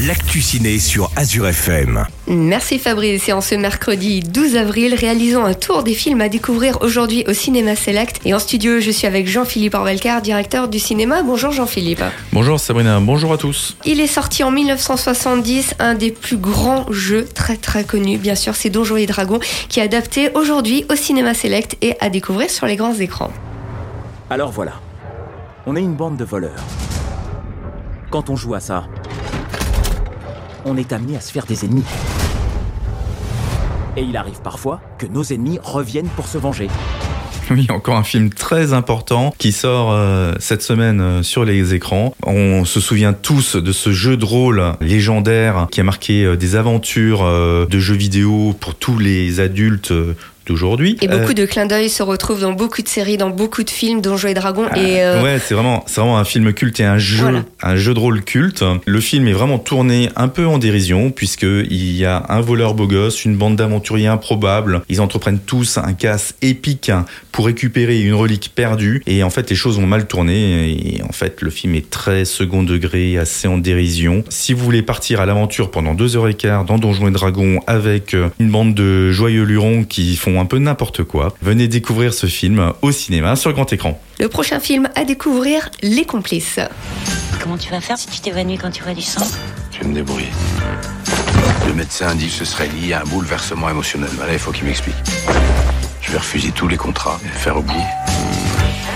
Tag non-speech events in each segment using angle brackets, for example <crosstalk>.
l'actu ciné sur Azure FM. Merci Fabrice. Et en ce mercredi 12 avril, réalisons un tour des films à découvrir aujourd'hui au Cinéma Select. Et en studio, je suis avec Jean-Philippe Orvelcar, directeur du cinéma. Bonjour Jean-Philippe. Bonjour Sabrina, bonjour à tous. Il est sorti en 1970, un des plus grands jeux très très connus, bien sûr, c'est Donjons et Dragons, qui est adapté aujourd'hui au Cinéma Select et à découvrir sur les grands écrans. Alors voilà, on est une bande de voleurs. Quand on joue à ça, on est amené à se faire des ennemis. Et il arrive parfois que nos ennemis reviennent pour se venger. <laughs> Oui, encore un film très important qui sort euh, cette semaine euh, sur les écrans. On se souvient tous de ce jeu de rôle légendaire qui a marqué euh, des aventures de jeux vidéo pour tous les adultes d'aujourd'hui. Et beaucoup de clins d'œil se retrouvent dans beaucoup de séries, dans beaucoup de films, Donjons et Dragons. et Ouais, c'est vraiment, c'est vraiment un film culte et un jeu, un jeu de rôle culte. Le film est vraiment tourné un peu en dérision puisque il y a un voleur beau gosse, une bande d'aventuriers improbables. Ils entreprennent tous un casse épique pour récupérer une relique perdue. Et en fait, les choses ont mal tourné. Et en fait, le film est très second degré, assez en dérision. Si vous voulez partir à l'aventure pendant deux heures et quart dans Donjons et Dragons avec une bande de joyeux lurons qui font un peu n'importe quoi, venez découvrir ce film au cinéma sur grand écran. Le prochain film à découvrir, Les Complices. Comment tu vas faire si tu t'évanouis quand tu vois du sang? Je vais me débrouiller. Le médecin dit que ce serait lié à un bouleversement émotionnel. Voilà, il faut qu'il m'explique. Je vais refuser tous les contrats et faire oublier.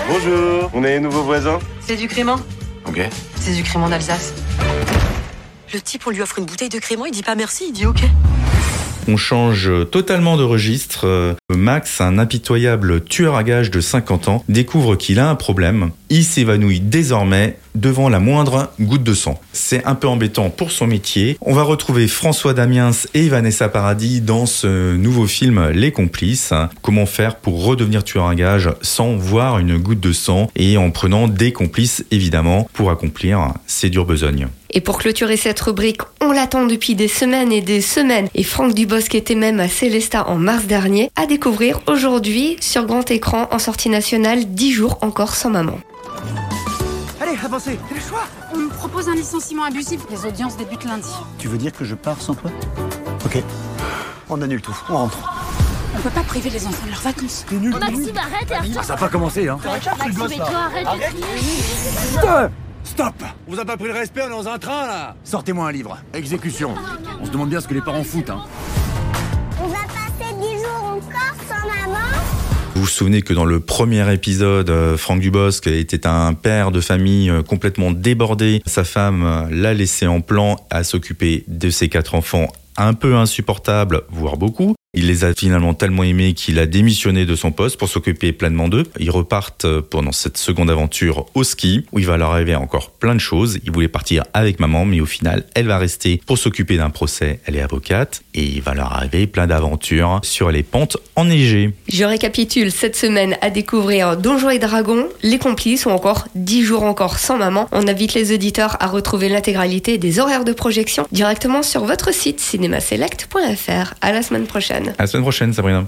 Bonjour, on est les nouveaux voisins? C'est du crément Ok C'est du crément d'Alsace. Le type, on lui offre une bouteille de crément, il dit pas merci, il dit ok. Change totalement de registre. Euh, Max, un impitoyable tueur à gages de 50 ans, découvre qu'il a un problème. Il s'évanouit désormais devant la moindre goutte de sang. C'est un peu embêtant pour son métier. On va retrouver François Damiens et Vanessa Paradis dans ce nouveau film Les Complices. Comment faire pour redevenir tueur à gages sans voir une goutte de sang et en prenant des complices évidemment pour accomplir ces dures besognes. Et pour clôturer cette rubrique, on l'attend depuis des semaines et des semaines. Et Franck Dubosc était même à Célesta en mars dernier, à découvrir aujourd'hui sur grand écran en sortie nationale 10 jours encore sans maman. Allez, avancez, c'est le choix On me propose un licenciement abusif. Les audiences débutent lundi. Tu veux dire que je pars sans toi Ok. On annule tout, on rentre. On peut pas priver les enfants de leurs vacances. T'es nul, Maxime, arrête et Arthur Ça va pas commencer, hein Maxime, et toi, arrête de crier Stop Stop On vous a pas pris le respect, on est dans un train, là Sortez-moi un livre. Exécution. On se demande bien ce que les parents foutent, hein. Vous vous souvenez que dans le premier épisode, euh, Franck Dubosc était un père de famille euh, complètement débordé. Sa femme euh, l'a laissé en plan à s'occuper de ses quatre enfants un peu insupportables, voire beaucoup. Il les a finalement tellement aimés qu'il a démissionné de son poste pour s'occuper pleinement d'eux. Ils repartent pendant cette seconde aventure au ski, où il va leur arriver encore plein de choses. Il voulait partir avec maman, mais au final, elle va rester pour s'occuper d'un procès. Elle est avocate, et il va leur arriver plein d'aventures sur les pentes enneigées. Je récapitule cette semaine à découvrir Donjons et Dragons, Les Complices ou encore 10 jours encore sans maman. On invite les auditeurs à retrouver l'intégralité des horaires de projection directement sur votre site cinémaselect.fr. À la semaine À la semaine prochaine, Sabrina.